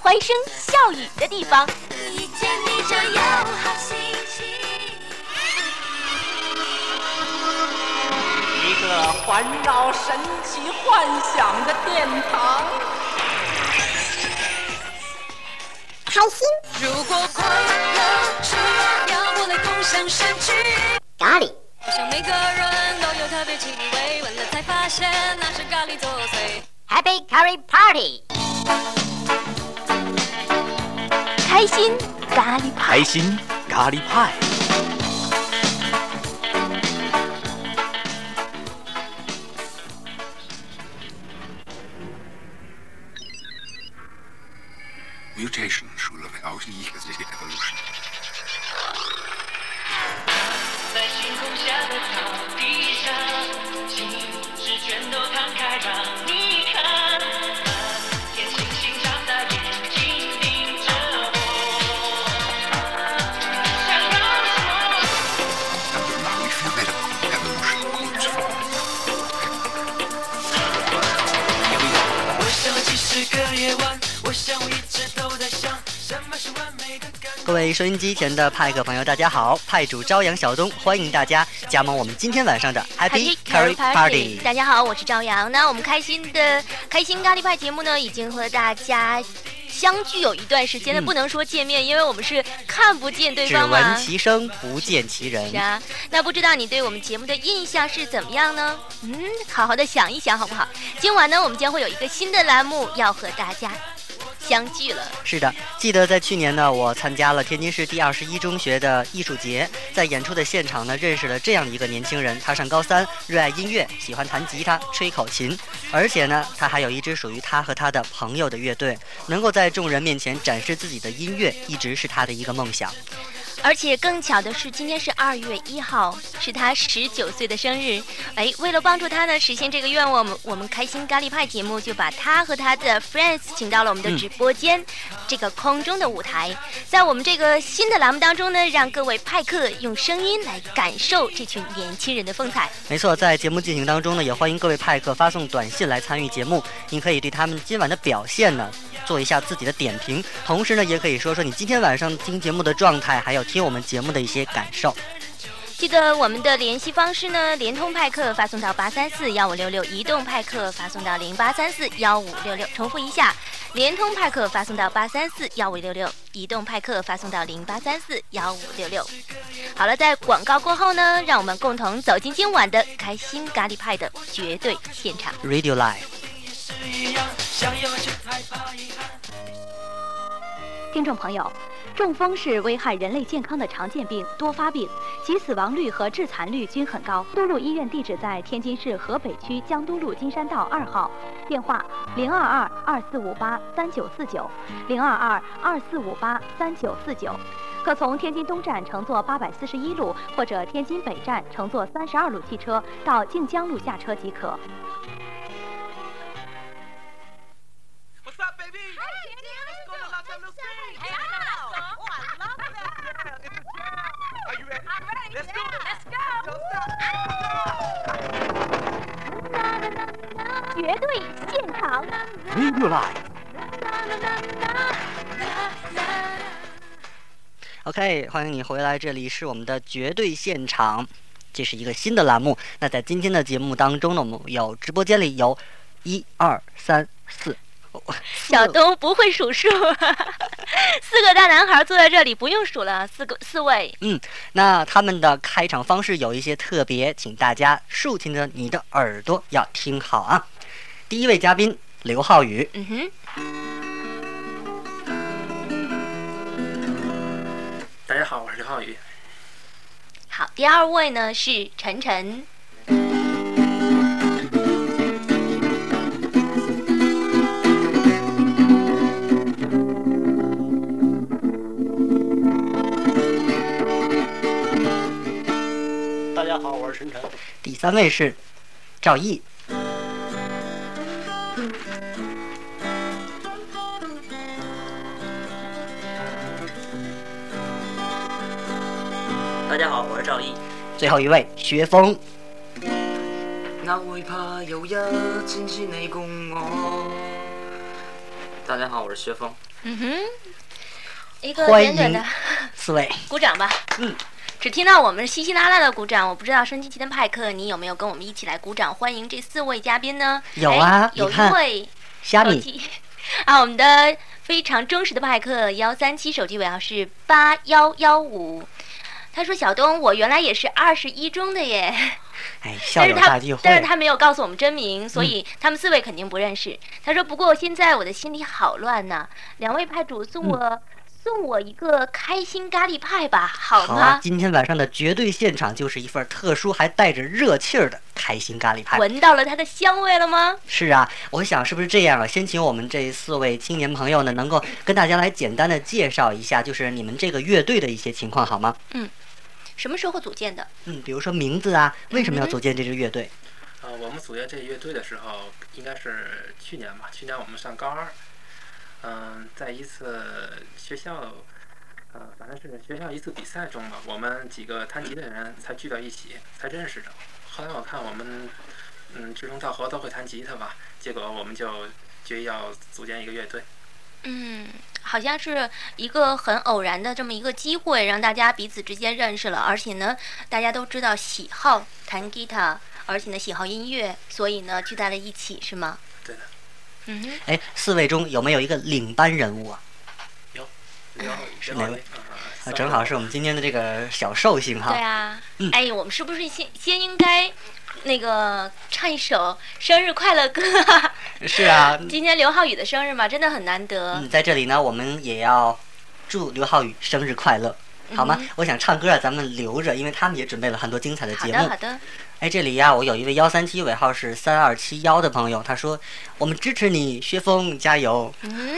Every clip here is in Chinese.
欢声笑语的地方，一个环绕神奇幻想的殿堂，开心。如果快乐需要我来共享神曲，咖喱。Happy Curry Party。开心咖喱派开心咖喱派各位收音机前的派克朋友，大家好！派主朝阳小东，欢迎大家加盟我们今天晚上的 Happy Carry Party。大家好，我是朝阳。那我们开心的开心咖喱派节目呢，已经和大家。相聚有一段时间那不能说见面，因为我们是看不见对方嘛。只闻其声，不见其人。是啊，那不知道你对我们节目的印象是怎么样呢？嗯，好好的想一想，好不好？今晚呢，我们将会有一个新的栏目要和大家。相聚了。是的，记得在去年呢，我参加了天津市第二十一中学的艺术节，在演出的现场呢，认识了这样一个年轻人。他上高三，热爱音乐，喜欢弹吉他、吹口琴，而且呢，他还有一支属于他和他的朋友的乐队，能够在众人面前展示自己的音乐，一直是他的一个梦想。而且更巧的是，今天是二月一号，是他十九岁的生日。哎，为了帮助他呢实现这个愿望，我们开心咖喱派节目就把他和他的 friends 请到了我们的直播间，这个空中的舞台。在我们这个新的栏目当中呢，让各位派客用声音来感受这群年轻人的风采。没错，在节目进行当中呢，也欢迎各位派客发送短信来参与节目。您可以对他们今晚的表现呢。做一下自己的点评，同时呢，也可以说说你今天晚上听节目的状态，还有听我们节目的一些感受。记得我们的联系方式呢，联通派克发送到八三四幺五六六，移动派克发送到零八三四幺五六六。重复一下，联通派克发送到八三四幺五六六，移动派克发送到零八三四幺五六六。好了，在广告过后呢，让我们共同走进今晚的开心咖喱派的绝对现场。Radio Live。想要怕遗憾。听众朋友，中风是危害人类健康的常见病、多发病，其死亡率和致残率均很高。都路医院地址在天津市河北区江都路金山道二号，电话零二二二四五八三九四九零二二二四五八三九四九。可从天津东站乘坐八百四十一路，或者天津北站乘坐三十二路汽车到靖江路下车即可。绝对现场，欢迎回来。OK，欢迎你回来，这里是我们的绝对现场，这是一个新的栏目。那在今天的节目当中呢，我们有直播间里有一二三四，小东不会数数，四个大男孩坐在这里不用数了，四个四位。嗯，那他们的开场方式有一些特别，请大家竖起的你的耳朵，要听好啊。第一位嘉宾刘浩宇。嗯哼。大家好，我是刘浩宇。好，第二位呢是陈晨。大家好，我是陈晨。第三位是赵毅。大家好，我是赵毅。最后一位，薛峰。大家好，我是薛峰。嗯哼。一个短短的四位，鼓掌吧。嗯。只听到我们稀稀拉拉的鼓掌，我不知道升级期的派克，你有没有跟我们一起来鼓掌，欢迎这四位嘉宾呢？有啊，有一位虾米啊，我们的非常忠实的派克，幺三七手机尾号是八幺幺五。他说：“小东，我原来也是二十一中的耶。”哎，校友大聚会。但是他没有告诉我们真名，所以他们四位肯定不认识。他说：“不过现在我的心里好乱呐，两位派主送我送我一个开心咖喱派吧，好吗？”好，今天晚上的绝对现场就是一份特殊还带着热气儿的开心咖喱派。闻到了它的香味了吗？是啊，我想是不是这样啊？先请我们这四位青年朋友呢，能够跟大家来简单的介绍一下，就是你们这个乐队的一些情况，好吗？嗯。什么时候组建的？嗯，比如说名字啊，为什么要组建这支乐队？呃，我们组建这乐队的时候，应该是去年吧。去年我们上高二，嗯，在一次学校，呃，反正是学校一次比赛中吧，我们几个弹吉的人才聚到一起，才认识的。后来我看我们，嗯，志同道合，都会弹吉他吧，结果我们就决意要组建一个乐队。嗯，好像是一个很偶然的这么一个机会，让大家彼此之间认识了，而且呢，大家都知道喜好弹吉他，而且呢喜好音乐，所以呢聚在了一起，是吗？对的。嗯。哎，四位中有没有一个领班人物啊？有，有，是哪位？啊，正好是我们今天的这个小寿星哈。对啊。嗯。哎，我们是不是先先应该？那个唱一首生日快乐歌。是啊，今天刘浩宇的生日嘛，真的很难得。嗯，在这里呢，我们也要祝刘浩宇生日快乐，好吗？我想唱歌啊，咱们留着，因为他们也准备了很多精彩的节目。好的，好的。哎，这里呀，我有一位幺三七尾号是三二七幺的朋友，他说我们支持你，薛峰加油。嗯。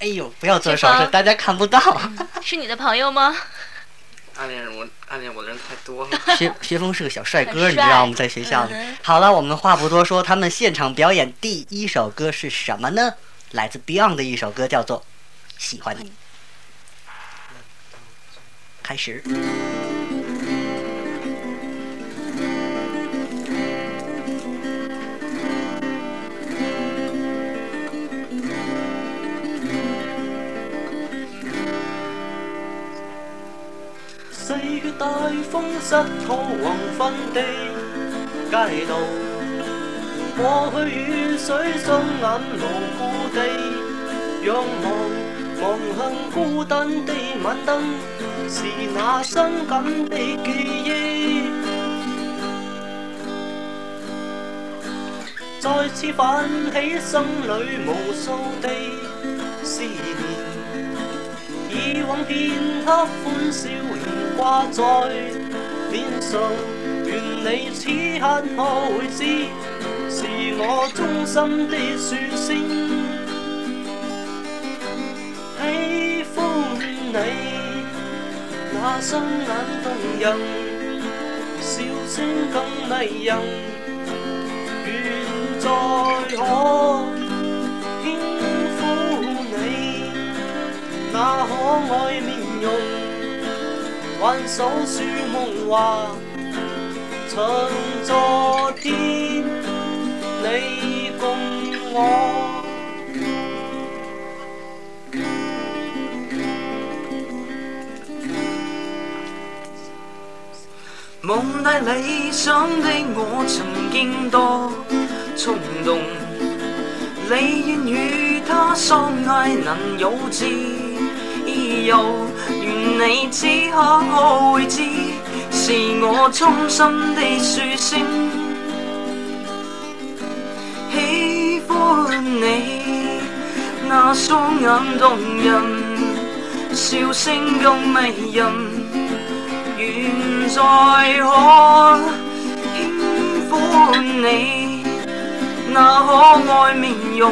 哎呦，不要做手势，大家看不到。是你的朋友吗？暗恋我，暗恋我的人太多了。学 学峰是个小帅哥，你知道吗？在学校里好了，我们话不多说，他们现场表演第一首歌是什么呢？来自 Beyond 的一首歌，叫做《喜欢你》。开始。大风湿土黄昏的街道，过去雨水双眼无辜地仰望，望向孤单的晚灯，是那伤感的记忆，再次泛起心里无数的思念，以往片刻欢笑。挂在脸上，愿你此刻可会知，是我衷心的说声喜欢你。那双眼动人，笑声更迷人，愿再可轻抚你那可爱面容。挽手说梦话，像昨天你共我。梦大理想的我曾经多冲动，你愿与他相爱，能有自由。你只可可会知，是我衷心的说声喜欢你。那双眼动人，笑声更迷人，愿再可轻抚你那可爱面容，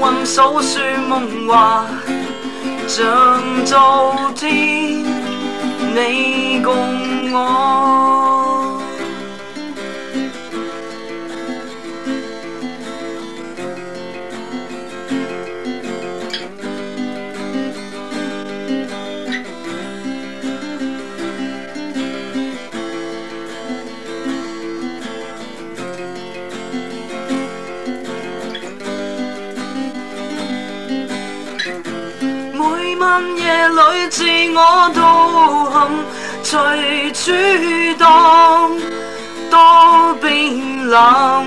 温手说梦话。像昨天，你共我。深夜里，自我独行，随主荡，多冰冷。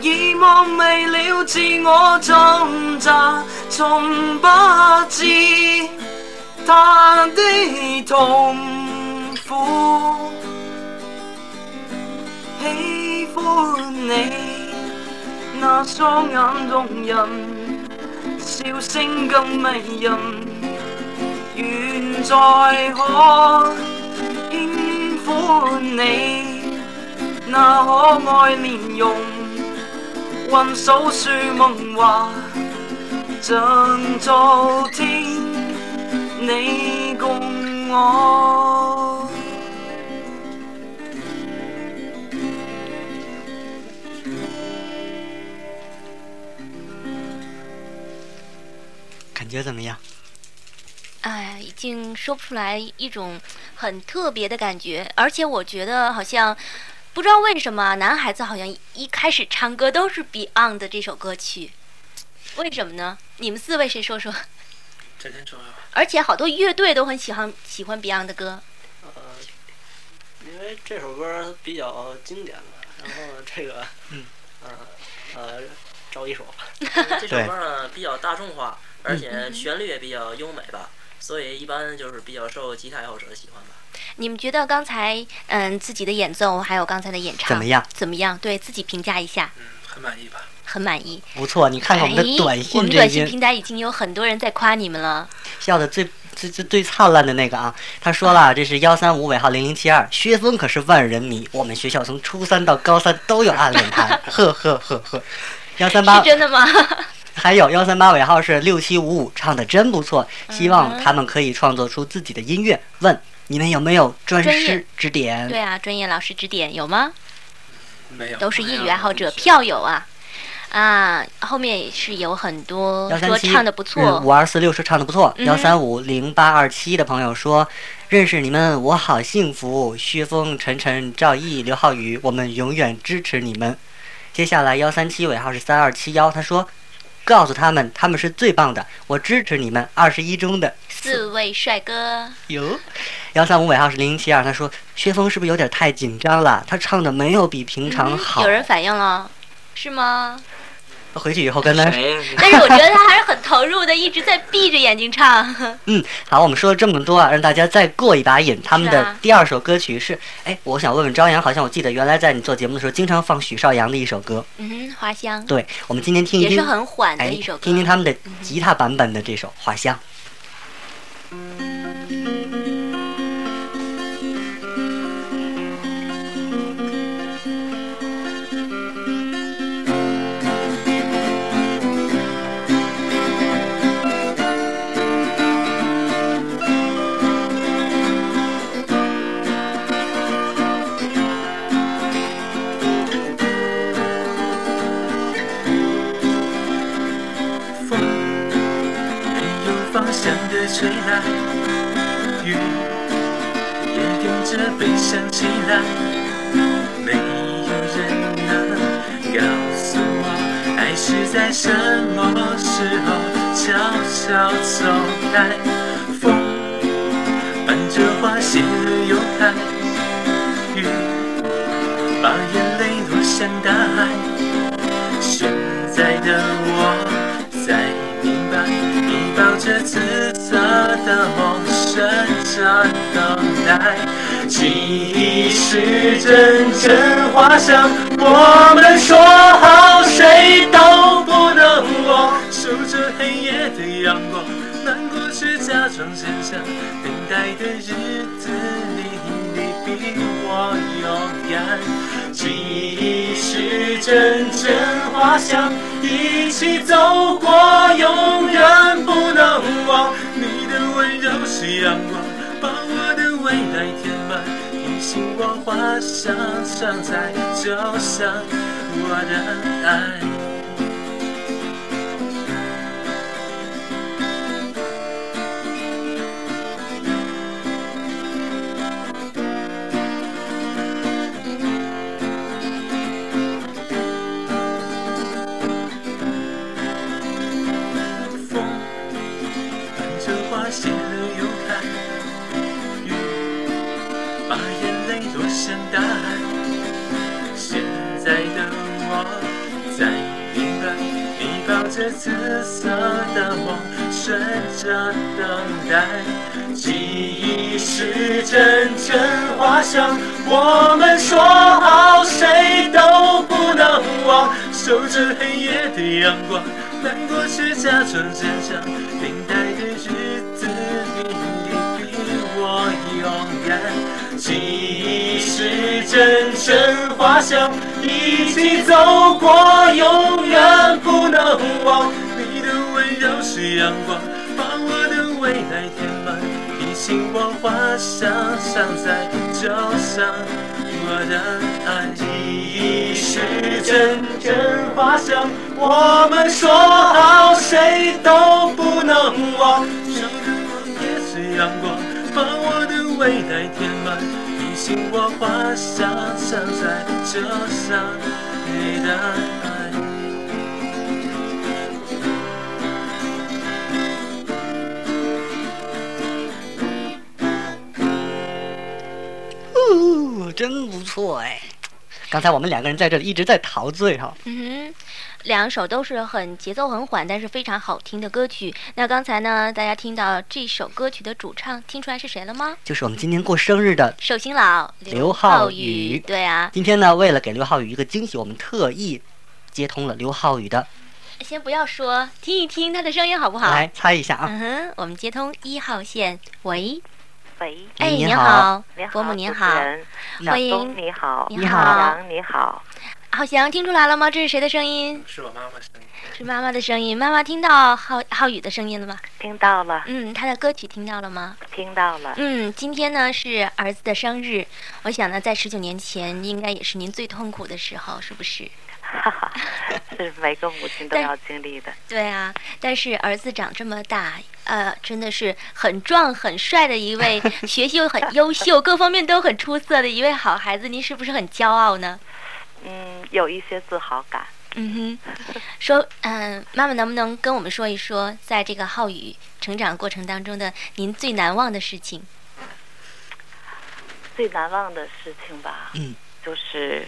以望未了，自我挣扎，从不知他的痛苦。喜欢你那双眼动人。笑声更迷人，愿再可轻抚你那可爱面容，数数梦话，像昨天你共我。你觉怎么样？哎，已经说不出来一种很特别的感觉，而且我觉得好像不知道为什么男孩子好像一开始唱歌都是 Beyond 的这首歌曲，为什么呢？你们四位谁说说？陈陈陈。而且，好多乐队都很喜欢喜欢 Beyond 的歌。呃，因为这首歌比较经典了，然后这个嗯，呃呃，找一首吧，这首歌呢比较大众化。而且旋律也比较优美吧，所以一般就是比较受吉他爱好者的喜欢吧。你们觉得刚才嗯自己的演奏还有刚才的演唱怎么样？怎么样？对自己评价一下？嗯，很满意吧。很满意。不错，你看看我们的短信，我们短信平台已经有很多人在夸你们了。笑的最最最最灿烂的那个啊，他说了，这是幺三五尾号零零七二，薛峰可是万人迷，我们学校从初三到高三都有暗恋他，呵呵呵呵。幺三八。是真的吗？还有幺三八尾号是六七五五，唱的真不错，希望他们可以创作出自己的音乐。问你们有没有专师指点？对啊，专业老师指点有吗？没有，都是业余爱好者票友啊啊！后面是有很多说唱的不错，五二四六是唱的不错，幺三五零八二七的朋友说认识你们我好幸福，薛峰、陈晨、赵毅、刘浩宇，我们永远支持你们。接下来幺三七尾号是三二七幺，他说。告诉他们，他们是最棒的，我支持你们，二十一中的四位帅哥。有幺三五尾号是零零七二，他说薛峰是不是有点太紧张了？他唱的没有比平常好。有人反应了，是吗？回去以后跟他。但是我觉得他还是很投入的，一直在闭着眼睛唱。嗯，好，我们说了这么多啊，让大家再过一把瘾。他们的第二首歌曲是，哎，我想问问朝阳，好像我记得原来在你做节目的时候，经常放许绍洋的一首歌。嗯，花香。对，我们今天听一听，也是很缓的一首歌。听听他们的吉他版本的这首《花香》。雨也跟着悲伤起来，没有人能告诉我，爱是在什么时候悄悄走开。风伴着花谢了又开，雨把眼泪落向大海。现在的我才明白，你抱着自己。色的梦，剩下等待。记忆是阵阵花香，我们说好谁都不能忘。守着黑夜的阳光，难过却假装坚强。等待的日子里，你比我勇敢。记忆是阵阵花香，一起走过，永远不能忘。温柔是阳光，把我的未来填满，提星光花香常在，就像我的爱。着等待，记忆是阵阵花香。我们说好谁都不能忘，守着黑夜的阳光，难过却假装坚强。等待的日子里，你比我勇敢。记忆是阵阵花香，一起走过，永远不能忘。你的温柔是阳光。星我花香香在酒上，我的爱已是阵阵花香。我们说好谁都不能忘，生日房也是阳光，把我的未来填满。星我花香香在酒上，你的爱。真不错哎！刚才我们两个人在这里一直在陶醉哈。嗯哼，两首都是很节奏很缓，但是非常好听的歌曲。那刚才呢，大家听到这首歌曲的主唱，听出来是谁了吗？就是我们今天过生日的寿星老刘浩宇。对啊。今天呢，为了给刘浩宇一个惊喜，我们特意接通了刘浩宇的。先不要说，听一听他的声音好不好？来猜一下啊。嗯哼，我们接通一号线，喂。喂，哎，您好，您好，母您好，欢迎，你好，你好，浩翔你好，浩翔听出来了吗？这是谁的声音？是妈妈声音，是妈妈的声音。妈妈听到浩浩宇的声音了吗？听到了。嗯，他的歌曲听到了吗？听到了。嗯，今天呢是儿子的生日，我想呢在十九年前应该也是您最痛苦的时候，是不是？哈哈，是每个母亲都要经历的。对啊，但是儿子长这么大，呃，真的是很壮、很帅的一位，学习又很优秀，各方面都很出色的一位好孩子，您是不是很骄傲呢？嗯，有一些自豪感。嗯哼，说，嗯，妈妈能不能跟我们说一说，在这个浩宇成长过程当中的您最难忘的事情？最难忘的事情吧，嗯，就是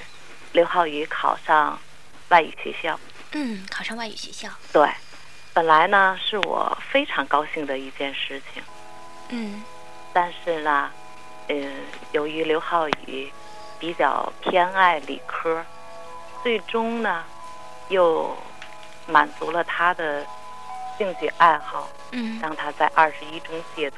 刘浩宇考上。外语学校，嗯，考上外语学校，对，本来呢是我非常高兴的一件事情，嗯，但是呢，嗯，由于刘浩宇比较偏爱理科，最终呢又满足了他的兴趣爱好，嗯，让他在二十一中借读，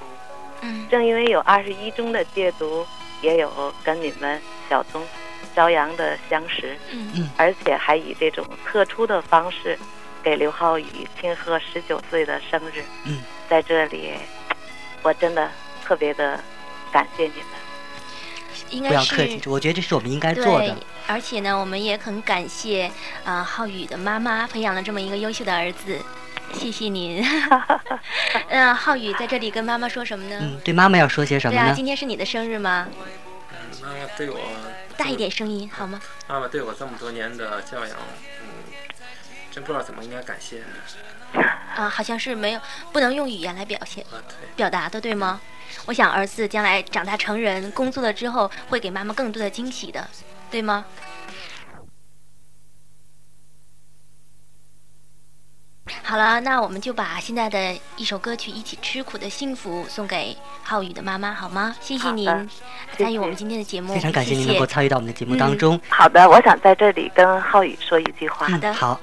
嗯，正因为有二十一中的借读，也有跟你们小宗。朝阳的相识，嗯嗯，而且还以这种特殊的方式给刘浩宇庆贺十九岁的生日。嗯，在这里，我真的特别的感谢你们。应该不要客气，我觉得这是我们应该做的。而且呢，我们也很感谢啊，浩宇的妈妈培养了这么一个优秀的儿子。谢谢您。嗯，浩宇在这里跟妈妈说什么呢？嗯，对妈妈要说些什么呢？今天是你的生日吗？妈妈对我。大一点声音，好吗？妈妈对我这么多年的教养，嗯，真不知道怎么应该感谢。啊，好像是没有不能用语言来表现、表达的，对吗？我想儿子将来长大成人、工作了之后，会给妈妈更多的惊喜的，对吗？好了，那我们就把现在的一首歌曲《一起吃苦的幸福》送给浩宇的妈妈，好吗？谢谢您参与我们今天的节目。非常感谢您能够参与到我们的节目当中。好的，我想在这里跟浩宇说一句话。好的。好，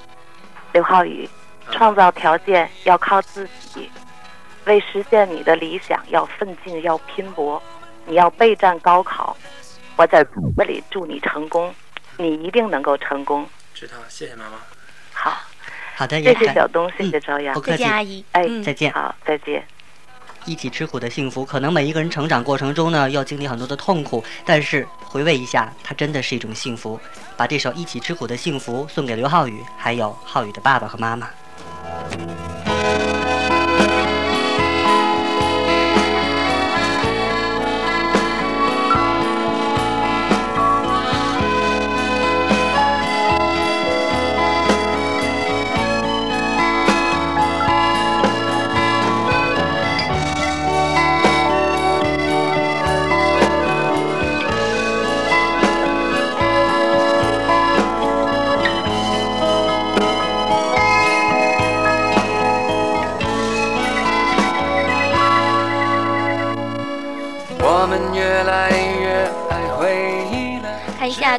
刘浩宇，创造条件要靠自己，为实现你的理想要奋进要拼搏，你要备战高考，我在骨子里祝你成功，你一定能够成功。知道了，谢谢妈妈。好。好的，谢谢小东，谢谢朝阳，不客气，阿姨，哎，再见，好，再见。一起吃苦的幸福，可能每一个人成长过程中呢，要经历很多的痛苦，但是回味一下，它真的是一种幸福。把这首《一起吃苦的幸福》送给刘浩宇，还有浩宇的爸爸和妈妈。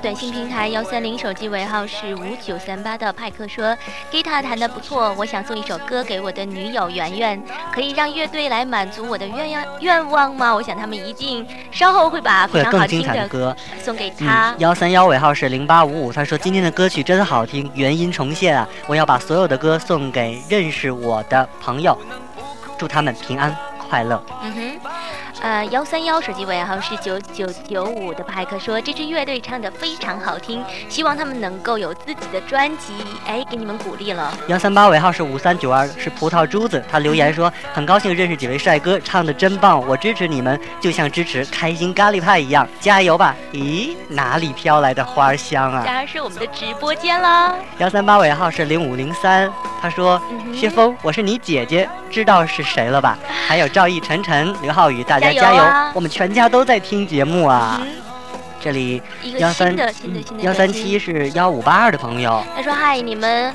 短信平台幺三零手机尾号是五九三八的派克说，吉他弹得不错，我想送一首歌给我的女友圆圆，可以让乐队来满足我的愿愿望吗？我想他们一定稍后会把非常好听的歌送给他。幺三幺尾号是零八五五，他说今天的歌曲真好听，原音重现啊！我要把所有的歌送给认识我的朋友，祝他们平安快乐。嗯哼。呃，幺三幺手机尾号是九九九五的派克说这支乐队唱的非常好听，希望他们能够有自己的专辑。哎，给你们鼓励了。幺三八尾号是五三九二，是葡萄珠子，他留言说很高兴认识几位帅哥，唱的真棒，我支持你们，就像支持开心咖喱派一样，加油吧！咦，哪里飘来的花香啊？当然是我们的直播间啦。幺三八尾号是零五零三。他说：“薛峰，我是你姐姐，知道是谁了吧？还有赵毅、晨晨、刘浩宇，大家加油！我们全家都在听节目啊！这里幺三幺三七是幺五八二的朋友。他说：‘嗨，你们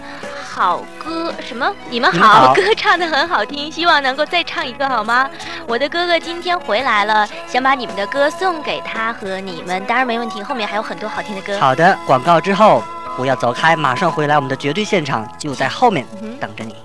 好歌什么？你们好歌唱的很好听，希望能够再唱一个好吗？我的哥哥今天回来了，想把你们的歌送给他和你们，当然没问题。后面还有很多好听的歌。’好的，广告之后。”不要走开，马上回来！我们的绝对现场就在后面等着你。